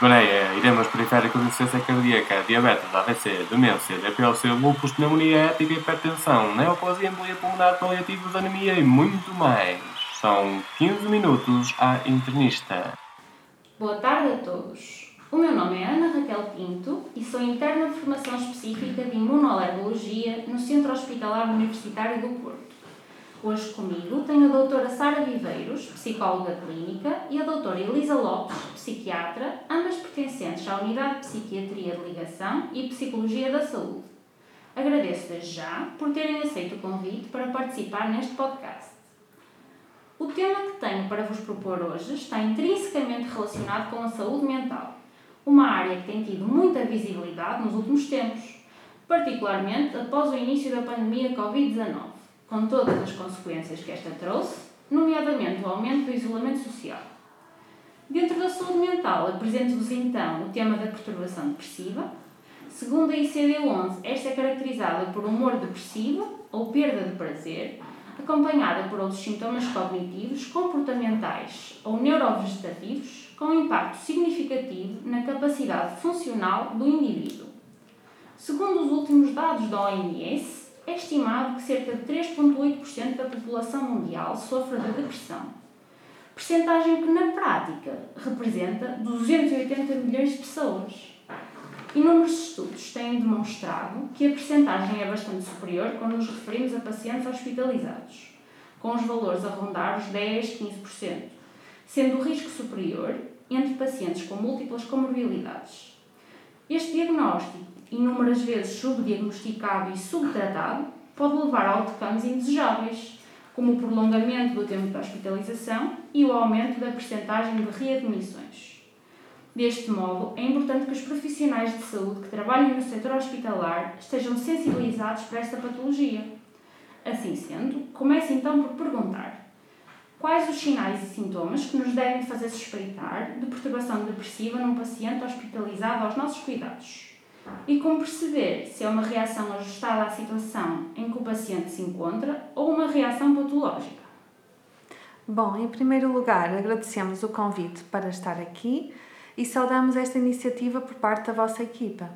gonorreia, iremos periféricos, insuficiência cardíaca, diabetes, AVC, demência, DPLC, lúpus, pneumonia ética, hipertensão, neoplasia, embolia pulmonar, paliativos, anemia e muito mais. São 15 minutos à internista. Boa tarde a todos. O meu nome é Ana Raquel Pinto e sou interna de formação específica de imunoalergologia no Centro Hospitalar Universitário do Porto. Hoje comigo tenho a doutora Sara Viveiros, psicóloga clínica, e a doutora Elisa Lopes, psiquiatra, ambas pertencentes à Unidade de Psiquiatria de Ligação e Psicologia da Saúde. Agradeço desde já por terem aceito o convite para participar neste podcast. O tema que tenho para vos propor hoje está intrinsecamente relacionado com a saúde mental, uma área que tem tido muita visibilidade nos últimos tempos, particularmente após o início da pandemia Covid-19 com todas as consequências que esta trouxe, nomeadamente o aumento do isolamento social. Dentro da saúde mental, apresento-vos então o tema da perturbação depressiva. Segundo a ICD-11, esta é caracterizada por humor depressivo ou perda de prazer, acompanhada por outros sintomas cognitivos, comportamentais ou neurovegetativos, com impacto significativo na capacidade funcional do indivíduo. Segundo os últimos dados da OMS, é estimado que cerca de 3,8% da população mundial sofra de depressão, percentagem que na prática representa 280 milhões de pessoas. Inúmeros estudos têm demonstrado que a percentagem é bastante superior quando nos referimos a pacientes hospitalizados, com os valores a rondar os 10, 15%, sendo o risco superior entre pacientes com múltiplas comorbilidades. Este diagnóstico inúmeras vezes subdiagnosticado e subtratado, pode levar a outcomes indesejáveis, como o prolongamento do tempo de hospitalização e o aumento da percentagem de readmissões. Deste modo, é importante que os profissionais de saúde que trabalhem no setor hospitalar estejam sensibilizados para esta patologia. Assim sendo, comece então por perguntar quais os sinais e sintomas que nos devem fazer suspeitar de perturbação depressiva num paciente hospitalizado aos nossos cuidados e como perceber se é uma reação ajustada à situação em que o paciente se encontra ou uma reação patológica. Bom, em primeiro lugar, agradecemos o convite para estar aqui e saudamos esta iniciativa por parte da vossa equipa.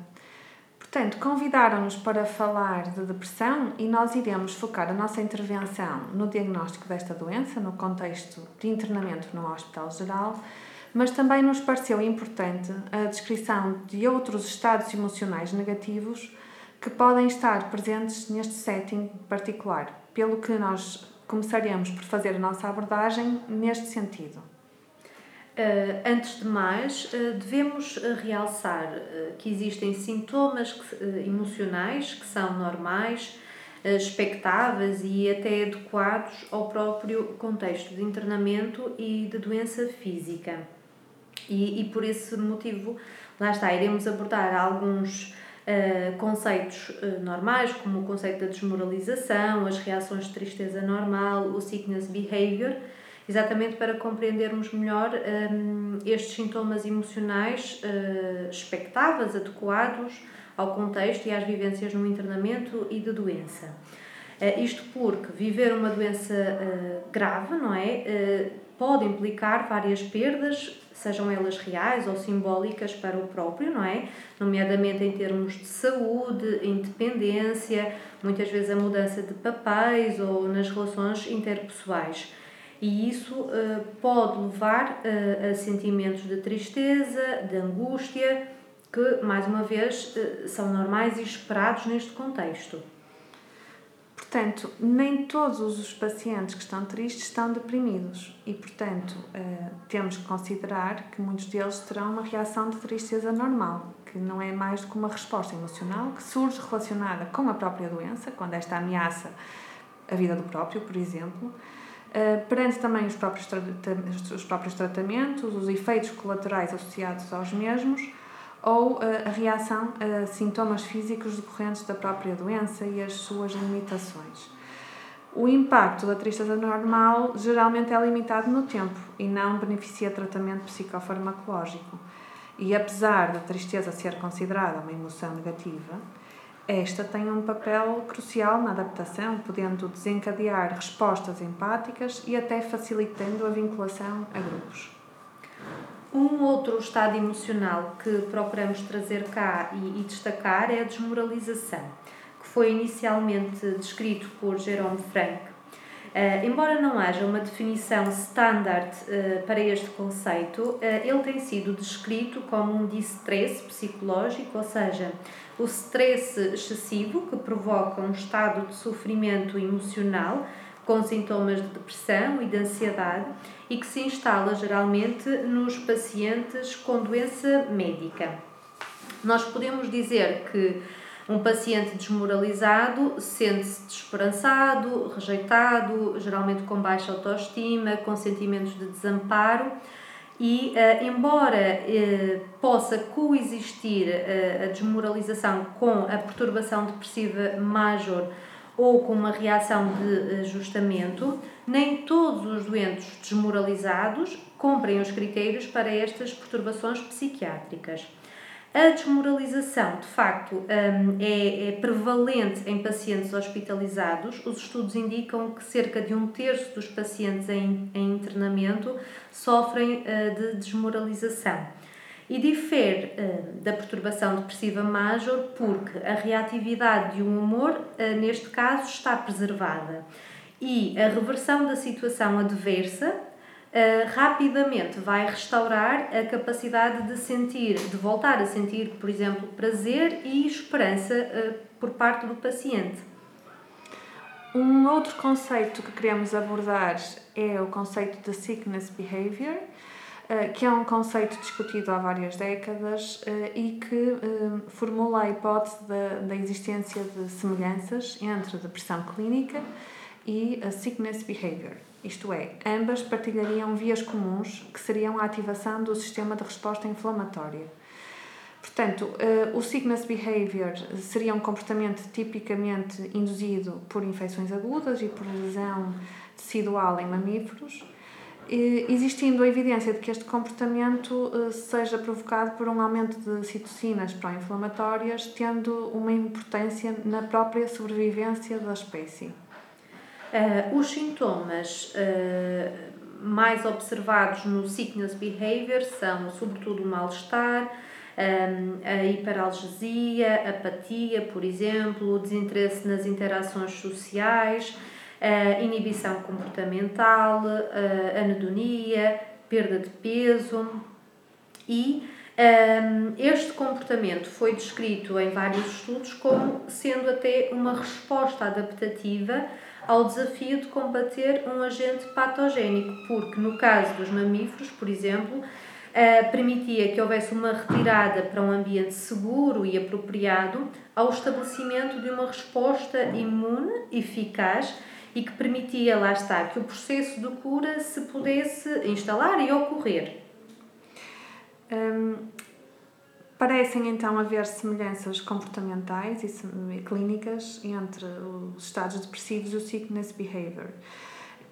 Portanto, convidaram-nos para falar de depressão e nós iremos focar a nossa intervenção no diagnóstico desta doença, no contexto de internamento no Hospital Geral mas também nos pareceu importante a descrição de outros estados emocionais negativos que podem estar presentes neste setting particular, pelo que nós começaremos por fazer a nossa abordagem neste sentido. Uh, antes de mais, uh, devemos uh, realçar que existem sintomas emocionais que são normais, expectáveis e até adequados ao próprio contexto de internamento e de doença física. E, e por esse motivo, lá está, iremos abordar alguns uh, conceitos uh, normais, como o conceito da desmoralização, as reações de tristeza normal, o sickness behavior, exatamente para compreendermos melhor um, eh, estes sintomas emocionais uh, expectáveis, adequados ao contexto e às vivências no internamento e de doença. Uh, isto porque viver uma doença uh, grave, não é? Pode implicar várias perdas, sejam elas reais ou simbólicas para o próprio, não é? Nomeadamente em termos de saúde, independência, muitas vezes a mudança de papéis ou nas relações interpessoais. E isso uh, pode levar uh, a sentimentos de tristeza, de angústia, que, mais uma vez, uh, são normais e esperados neste contexto. Portanto, nem todos os pacientes que estão tristes estão deprimidos e, portanto, uh, temos que considerar que muitos deles terão uma reação de tristeza normal, que não é mais do que uma resposta emocional que surge relacionada com a própria doença, quando esta ameaça a vida do próprio, por exemplo, uh, perante também os próprios, os próprios tratamentos, os efeitos colaterais associados aos mesmos ou a reação a sintomas físicos decorrentes da própria doença e as suas limitações. O impacto da tristeza normal geralmente é limitado no tempo e não beneficia tratamento psicofarmacológico. E apesar da tristeza ser considerada uma emoção negativa, esta tem um papel crucial na adaptação, podendo desencadear respostas empáticas e até facilitando a vinculação a grupos. Um outro estado emocional que procuramos trazer cá e, e destacar é a desmoralização, que foi inicialmente descrito por Jerome Frank. Uh, embora não haja uma definição standard uh, para este conceito, uh, ele tem sido descrito como um distress psicológico, ou seja, o stress excessivo que provoca um estado de sofrimento emocional com sintomas de depressão e de ansiedade e que se instala geralmente nos pacientes com doença médica. Nós podemos dizer que um paciente desmoralizado sente-se desesperançado, rejeitado, geralmente com baixa autoestima, com sentimentos de desamparo e, uh, embora uh, possa coexistir uh, a desmoralização com a perturbação depressiva major ou com uma reação de ajustamento, nem todos os doentes desmoralizados cumprem os critérios para estas perturbações psiquiátricas. A desmoralização, de facto, hum, é, é, prevalente em pacientes hospitalizados. Os estudos indicam que cerca de um terço dos pacientes em, internamento sofrem uh, de desmoralização. E difere uh, da perturbação depressiva major porque a reatividade de um humor, uh, neste caso, está preservada. E a reversão da situação adversa uh, rapidamente vai restaurar a capacidade de sentir, de voltar a sentir, por exemplo, prazer e esperança por parte do paciente. Um outro conceito que queremos abordar é o conceito de sickness behavior, que é um conceito discutido há várias décadas e que formula a hipótese da, da existência de semelhanças entre depressão clínica e a sickness behavior. Isto é, ambas partilhariam vias comuns que seriam a ativação do sistema de resposta inflamatória. Portanto, eh, o sickness behavior seria um comportamento tipicamente induzido por infecções agudas e por lesão tecidual em mamíferos, existindo a evidência de que este comportamento eh, seja provocado por um aumento de citocinas pró-inflamatórias, tendo uma importância na própria sobrevivência da espécie. Uh, os sintomas uh, mais observados no sickness behavior são, sobretudo, o mal-estar, a hiperalgesia, apatia, por exemplo, o desinteresse nas interações sociais, inibição comportamental, anedonia, perda de peso. E um, este comportamento foi descrito em vários estudos como sendo até uma resposta adaptativa ao desafio de combater um agente patogénico, porque no caso dos mamíferos, por exemplo, Uh, permitia que houvesse uma retirada para um ambiente seguro e apropriado ao estabelecimento de uma resposta imune eficaz e que permitia, lá está, que o processo de cura se pudesse instalar e ocorrer. Um, Parecem então haver semelhanças comportamentais e clínicas entre os estados depressivos e o sickness behavior.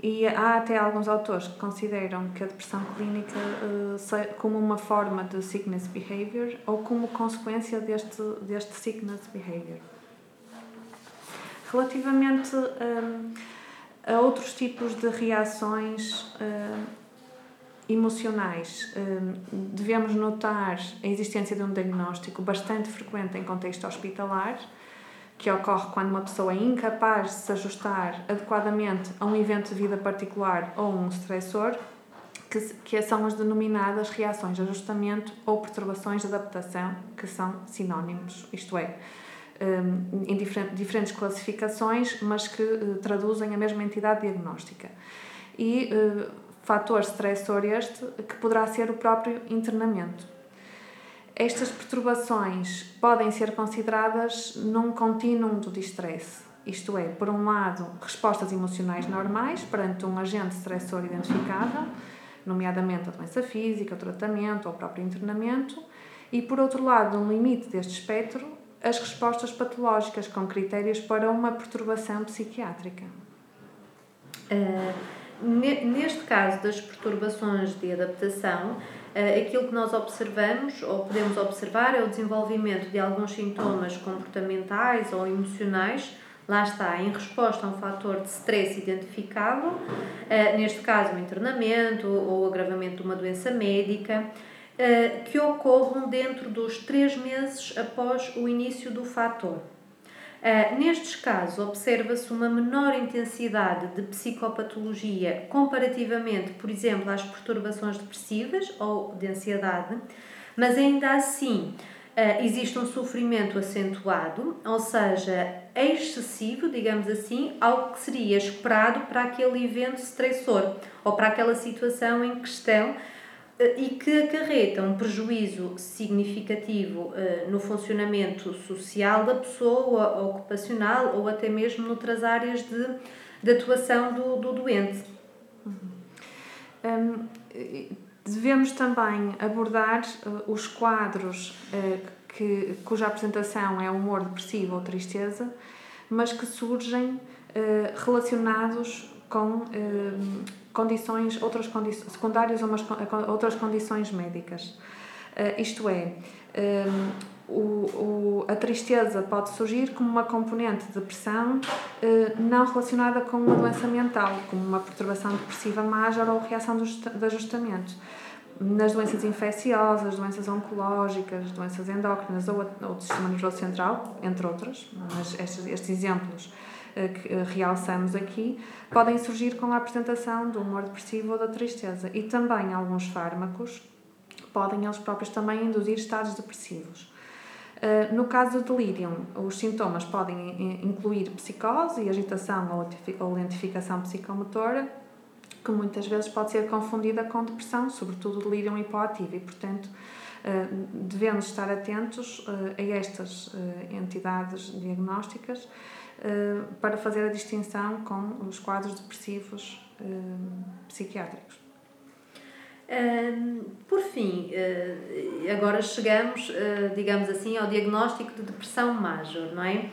E há até alguns autores que consideram que a depressão clínica uh, como uma forma de sickness behavior ou como consequência deste, deste sickness behavior. Relativamente um, a outros tipos de reações, uh, emocionais, hum, devemos notar a existência de um diagnóstico bastante frequente em contexto hospitalar, que ocorre quando uma pessoa é incapaz de se ajustar adequadamente a um evento de vida particular ou um stressor, que, que são as denominadas reações de ajustamento ou perturbações de adaptação, que são sinónimos, isto é, hum, em diferentes classificações, mas que eh, traduzem a mesma entidade diagnóstica. E eh, fator stressor este que poderá ser o próprio internamento. Estas perturbações podem ser consideradas num contínuo do estresse, isto é, por um lado, respostas emocionais normais perante um agente stressor identificável, nomeadamente a doença física, o tratamento ou o próprio internamento, e por outro lado, no limite deste espectro, as respostas patológicas com critérios para uma perturbação psiquiátrica. Uh Neste caso das perturbações de adaptação, eh, aquilo que nós observamos ou podemos observar é o desenvolvimento de alguns sintomas comportamentais ou emocionais, lá está, em resposta a um fator de stress identificável, eh, neste caso o internamento ou o agravamento de uma doença médica, que ocorram dentro dos três meses após o início do fator. Uh, nestes casos, observa-se uma menor intensidade de psicopatologia comparativamente, por exemplo, às perturbações depressivas ou de ansiedade, mas ainda assim uh, existe um sofrimento acentuado, ou seja, excessivo, digamos assim, ao que seria esperado para aquele evento estressor ou para aquela situação em questão eh, e que acarreta um prejuízo significativo uh, no funcionamento social da pessoa, ocupacional ou até mesmo noutras áreas de, de atuação do, do doente. Um, devemos também abordar uh, os quadros que, cuja apresentação é humor depressivo ou tristeza, mas que surgem relacionados com condições, outras condições secundárias a, umas, a outras condições médicas. Uh, isto é, um, o, o, a tristeza pode surgir como uma componente de depressão uh, não relacionada com uma doença mental, como uma perturbação depressiva major ou reação de ajustamento. Nas doenças infecciosas, doenças oncológicas, doenças endócrinas ou, ou do sistema nervoso central, entre outras, mas estes, estes exemplos eh, que eh, realçamos aqui, podem surgir com a apresentação do humor depressivo ou da tristeza. E também alguns fármacos podem eles próprios também induzir estados depressivos. Eh, no caso do delírio, os sintomas podem incluir psicose agitação ou lentificação psicomotora, que muitas vezes pode ser confundida com depressão, sobretudo delírio hipoativo, e portanto devemos estar atentos a estas entidades diagnósticas eh, para fazer a distinção com os quadros depressivos eh, psiquiátricos. por fim, eh, agora chegamos, digamos assim, ao diagnóstico de depressão major, não é?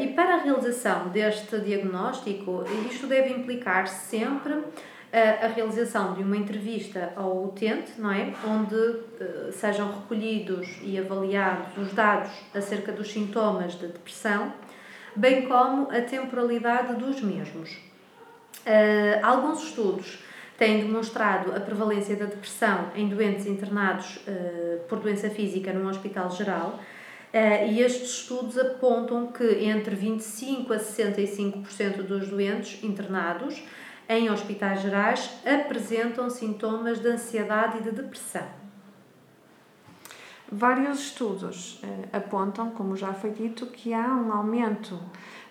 E para a realização deste diagnóstico, isto deve implicar sempre a realização de uma entrevista ao utente, não é? Onde sejam recolhidos e avaliados os dados acerca dos sintomas de depressão bem como a temporalidade dos mesmos. Uh, alguns estudos têm demonstrado a prevalência da depressão em doentes internados uh, por doença física num hospital geral, uh, e estes estudos apontam que entre 25% a 65% dos doentes internados em hospitais gerais apresentam sintomas de ansiedade e de depressão. Vários estudos eh, apontam, como já foi dito, que há um aumento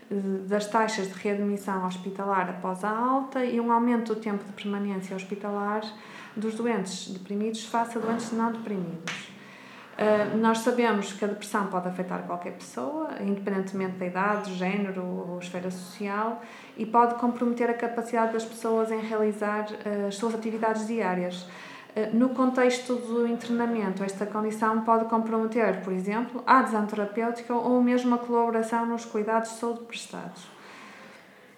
eh, das taxas de readmissão hospitalar após a alta e um aumento do tempo de permanência hospitalar dos doentes deprimidos face a doentes não deprimidos. Uh, nós sabemos que a depressão pode afetar qualquer pessoa, independentemente da idade, género ou esfera social, e pode comprometer a capacidade das pessoas em realizar as suas atividades diárias. Eh, no contexto do internamento, esta condição pode comprometer, por exemplo, a adesão terapêutica ou mesmo a colaboração nos cuidados de saúde prestados.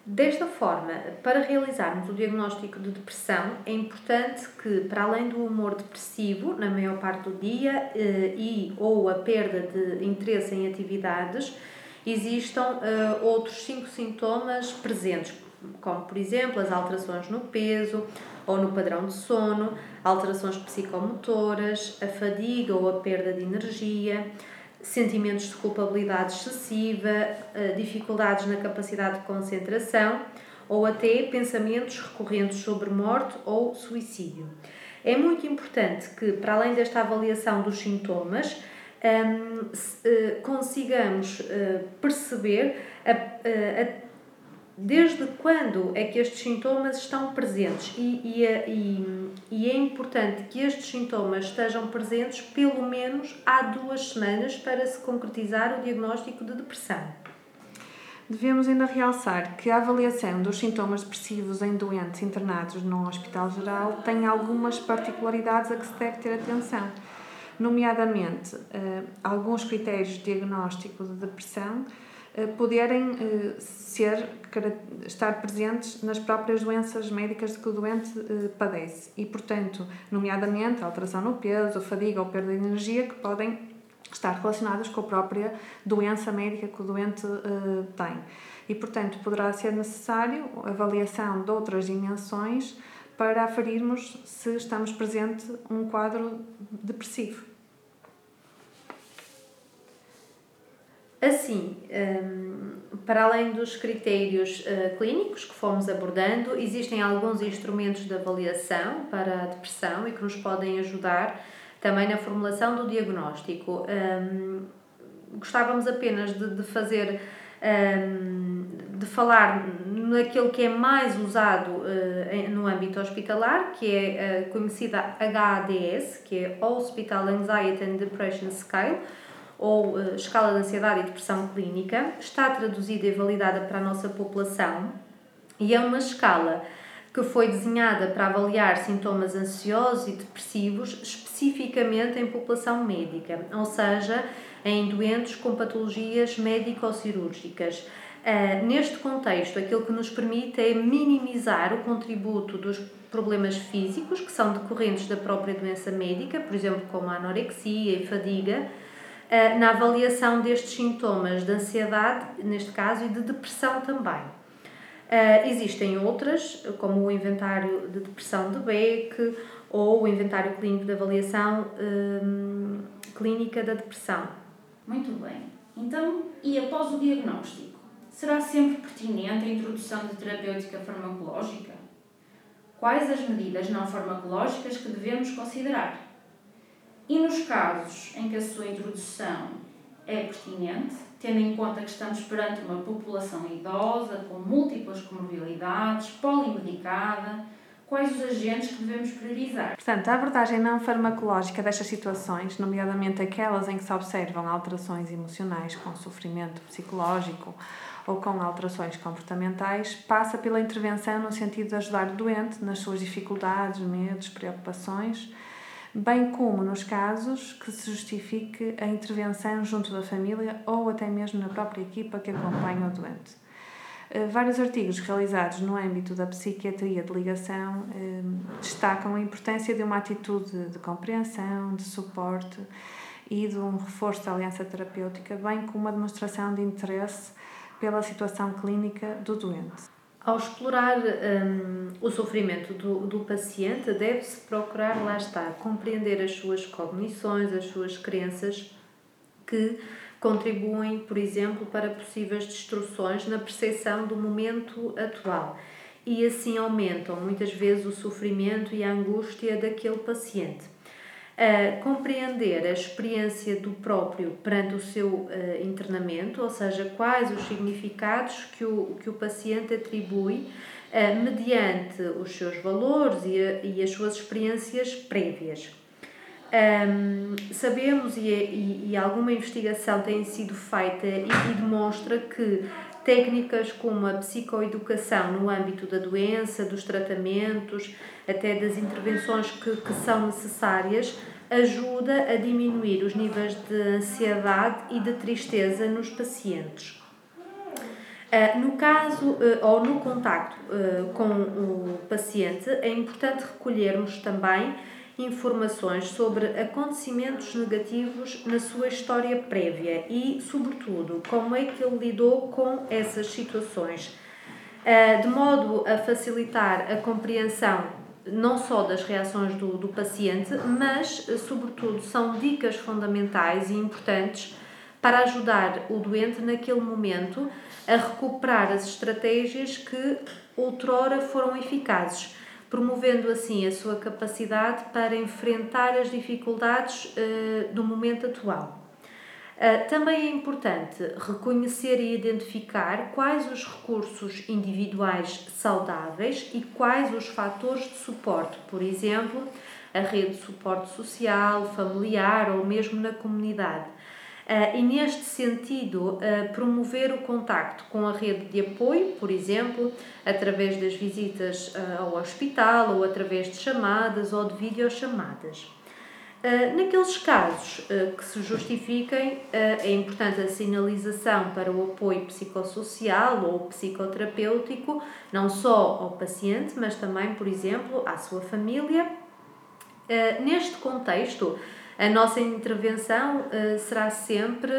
Desta forma, para realizarmos o diagnóstico de depressão, é importante que, para além do humor depressivo, na maior parte do dia, eh, e ou a perda de interesse em atividades, existam eh, outros cinco sintomas presentes, como, por exemplo, as alterações no peso, ou no padrão de sono, alterações psicomotoras, a fadiga ou a perda de energia, sentimentos de culpabilidade excessiva, eh, dificuldades na capacidade de concentração ou até pensamentos recorrentes sobre morte ou suicídio. É muito importante que, para além desta avaliação dos sintomas, ehm, eh, consigamos eh, perceber a, desde quando é que estes sintomas estão presentes e, e, e, e, é importante que estes sintomas estejam presentes pelo menos há duas semanas para se concretizar o diagnóstico de depressão. Devemos ainda realçar que a avaliação dos sintomas depressivos em doentes internados num hospital geral tem algumas particularidades a que se deve ter atenção, nomeadamente eh, alguns critérios de diagnóstico de depressão poderem eh, ser, estar presentes nas próprias doenças médicas de que o doente eh, padece e, portanto, nomeadamente alteração no peso, fadiga ou perda de energia que podem estar relacionadas com a própria doença médica que o doente tem. E, portanto, poderá ser necessário avaliação de outras dimensões para aferirmos se estamos presente um quadro depressivo. Assim, hum, para além dos critérios uh, clínicos que fomos abordando, existem alguns instrumentos de avaliação para a depressão e que nos podem ajudar também na formulação do diagnóstico. Um, gostávamos apenas de, fazer, um, de falar naquilo que é mais usado uh, no âmbito hospitalar, que é a conhecida HADS, que é Hospital Anxiety and Depression Scale, ou uh, escala de ansiedade e depressão clínica, está traduzida e validada para a nossa população e é uma escala que foi desenhada para avaliar sintomas ansiosos e depressivos especificamente em população médica, ou seja, em doentes com patologias médico-cirúrgicas. Uh, neste contexto, aquilo que nos permite é minimizar o contributo dos problemas físicos que são decorrentes da própria doença médica, por exemplo, como a anorexia e fadiga, uh, na avaliação destes sintomas de ansiedade, neste caso, e de depressão também. Uh, existem outras, como o inventário de depressão de Beck ou o inventário clínico de avaliação um, clínica da depressão. Muito bem. Então, e após o diagnóstico? Será sempre pertinente a introdução de terapêutica farmacológica? Quais as medidas não farmacológicas que devemos considerar? E nos casos em que a sua introdução é pertinente, tendo em conta que estamos perante uma população idosa com múltiplas comorbilidades, polimedicada, quais os agentes que devemos priorizar? Portanto, a abordagem não farmacológica destas situações, nomeadamente aquelas em que se observam alterações emocionais com sofrimento psicológico ou com alterações comportamentais, passa pela intervenção no sentido de ajudar o doente nas suas dificuldades, medos, preocupações bem como nos casos que se justifique a intervenção junto da família ou até mesmo na própria equipa que acompanha o doente. Eh, vários artigos realizados no âmbito da psiquiatria de ligação eh, destacam a importância de uma atitude de compreensão, de suporte e de um reforço da aliança terapêutica, bem como uma demonstração de interesse pela situação clínica do doente. Ao explorar um, o sofrimento do, do paciente, deve-se procurar, lá está, compreender as suas cognições, as suas crenças que contribuem, por exemplo, para possíveis destruções na percepção do momento atual. E assim aumentam muitas vezes o sofrimento e a angústia daquele paciente compreender a experiência do próprio perante o seu uh, internamento, ou seja, quais os significados que o, que o paciente atribui uh, mediante os seus valores e, a, e as suas experiências prévias. Um, sabemos e, e, e, alguma investigação tem sido feita e, e demonstra que técnicas como a psicoeducação no âmbito da doença, dos tratamentos, até das intervenções que, que são necessárias, ajuda a diminuir os níveis de ansiedade e de tristeza nos pacientes. Uh, no caso uh, ou no contacto uh, com o paciente, é importante recolhermos também informações sobre acontecimentos negativos na sua história prévia e, sobretudo, como é que ele lidou com essas situações, de modo a facilitar a compreensão não só das reações do, do paciente, mas, sobretudo, são dicas fundamentais e importantes para ajudar o doente naquele momento a recuperar as estratégias que outrora foram eficazes, promovendo assim a sua capacidade para enfrentar as dificuldades uh, do momento atual. Uh, também é importante reconhecer e identificar quais os recursos individuais saudáveis e quais os fatores de suporte, por exemplo, a rede de suporte social, familiar ou mesmo na comunidade. Uh, e neste sentido, uh, promover o contacto com a rede de apoio, por exemplo, através das visitas ao hospital ou através de chamadas ou de videochamadas. Ah, naqueles casos uh, que se justifiquem, uh, é importante a sinalização para o apoio psicossocial ou psicoterapêutico, não só ao paciente, mas também, por exemplo, à sua família. neste contexto, a nossa intervenção será sempre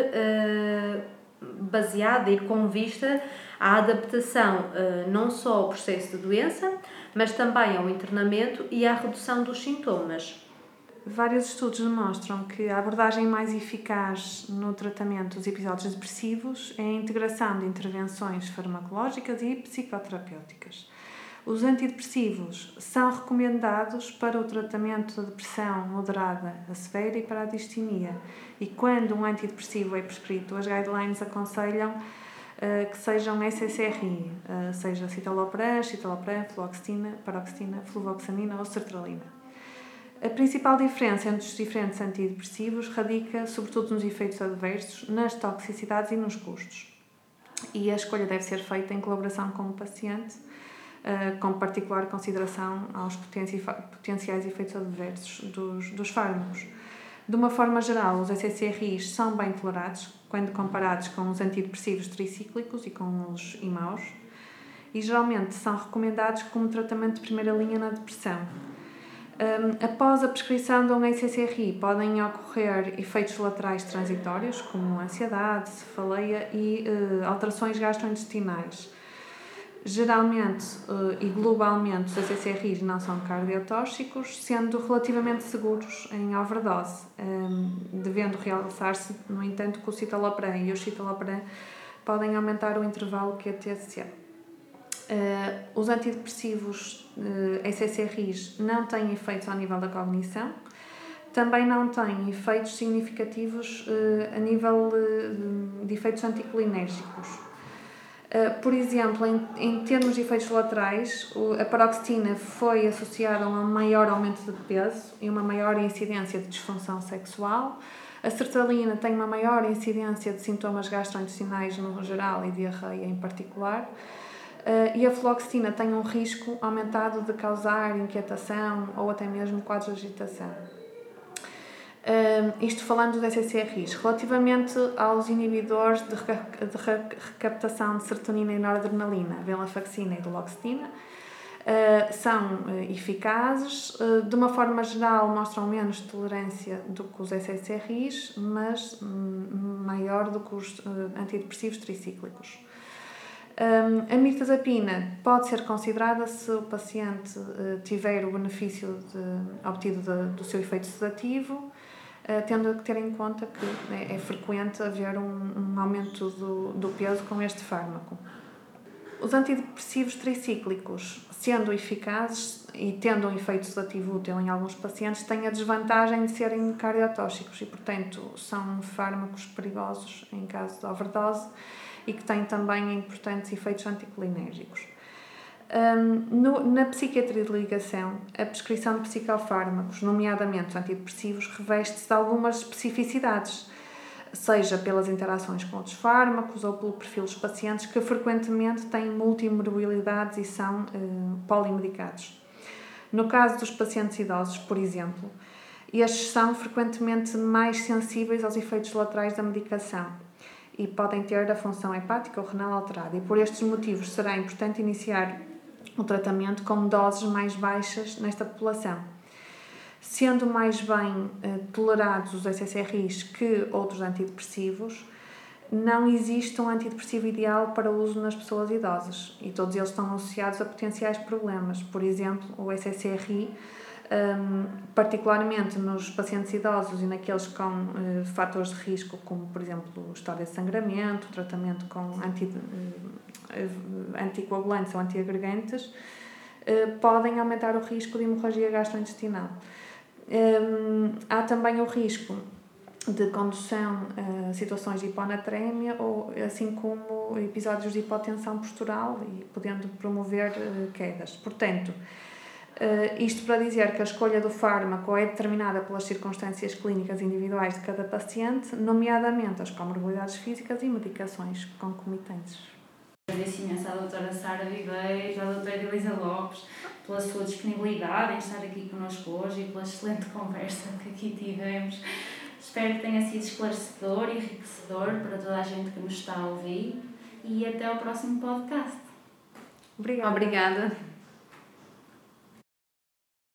baseada e com vista à adaptação não só ao processo de doença, mas também ao internamento e à redução dos sintomas. Vários estudos demonstram que a abordagem mais eficaz no tratamento dos episódios depressivos é a integração de intervenções farmacológicas e psicoterapêuticas. Os antidepressivos são recomendados para o tratamento da depressão moderada a severa e para a distimia. E quando um antidepressivo é prescrito, as guidelines aconselham uh, que sejam SSRI, uh, seja citalopram, citalopram, fluoxetina, paroxetina, fluvoxamina ou sertralina. A principal diferença entre os diferentes antidepressivos radica sobretudo nos efeitos adversos, nas toxicidades e nos custos. E a escolha deve ser feita em colaboração com o paciente eh, com particular consideração aos potenciais efeitos adversos dos, dos fármacos. De uma forma geral, os SSRIs são bem tolerados quando comparados com os antidepressivos tricíclicos e com os IMAUs e geralmente são recomendados como tratamento de primeira linha na depressão. Um, após a prescrição de um SSRI, podem ocorrer efeitos laterais transitórios, como ansiedade, cefaleia e uh, alterações gastrointestinais, Geralmente uh, e globalmente, os ACCRIs não são cardiotóxicos, sendo relativamente seguros em overdose, um, devendo realçar-se, no entanto, que o citalopram e o citalopram podem aumentar o intervalo QTC. Uh, os antidepressivos uh, eh, SSRIs não têm efeitos ao nível da cognição, também não têm efeitos significativos uh, a nível de efeitos anticolinérgicos por exemplo, em, em termos de efeitos laterais, a paroxetina foi associada a um maior aumento de peso e uma maior incidência de disfunção sexual. A sertralina tem uma maior incidência de sintomas gastrointestinais no geral e diarreia em particular. Uh, e a fluoxetina tem um risco aumentado de causar inquietação ou até mesmo quadros de agitação. Uh, isto falando dos SSRIs. Relativamente aos inibidores de, de recaptação de serotonina e noradrenalina, venlafaxina e duloxetina, uh, são eficazes. de uma forma geral, mostram menos tolerância do que os SSRIs, mas um, maior do que os antidepressivos tricíclicos. Um, a mirtazapina pode ser considerada se o paciente tiver o benefício de, obtido de, do seu efeito sedativo, eh, tendo que ter em conta que é, é frequente haver um, um aumento do, do peso com este fármaco. Os antidepressivos tricíclicos, sendo eficazes e tendo um efeito sedativo útil em alguns pacientes, têm a desvantagem de serem cardiotóxicos e, portanto, são fármacos perigosos em caso de overdose e que têm também importantes efeitos anticolinérgicos. Um, no, na psiquiatria de ligação, a prescrição de psicofármacos, nomeadamente antidepressivos, reveste-se de algumas especificidades, seja pelas interações com outros fármacos ou pelo perfil dos pacientes que frequentemente têm multimorbilidades e são uh, polimedicados. No caso dos pacientes idosos, por exemplo, estes são frequentemente mais sensíveis aos efeitos laterais da medicação e podem ter a função hepática ou renal alterada, e por estes motivos será importante iniciar o tratamento com doses mais baixas nesta população. Sendo mais bem eh, tolerados os SSRIs que outros antidepressivos, não existe um antidepressivo ideal para uso nas pessoas idosas e todos eles estão associados a potenciais problemas. Por exemplo, o SSRI, um, particularmente nos pacientes idosos e naqueles com uh, fatores de risco, como por exemplo história de sangramento, tratamento com anti, uh, anticoagulantes ou antiagregantes, eh, podem aumentar o risco de hemorragia gastrointestinal. Ehm, há também o risco de condução a situações de hiponatrémia, ou, assim como episódios de hipotensão postural e podendo promover quedas. Portanto, isto para dizer que a escolha do fármaco é determinada pelas circunstâncias clínicas individuais de cada paciente, nomeadamente as comorbilidades físicas e medicações concomitantes. Agradeço imenso à doutora Sara Viveiros, à doutora Elisa Lopes, pela sua disponibilidade em estar aqui connosco hoje e pela excelente conversa que aqui tivemos. Espero que tenha sido esclarecedor e enriquecedor para toda a gente que nos está a ouvir e até ao próximo podcast. Obrigada. Obrigada.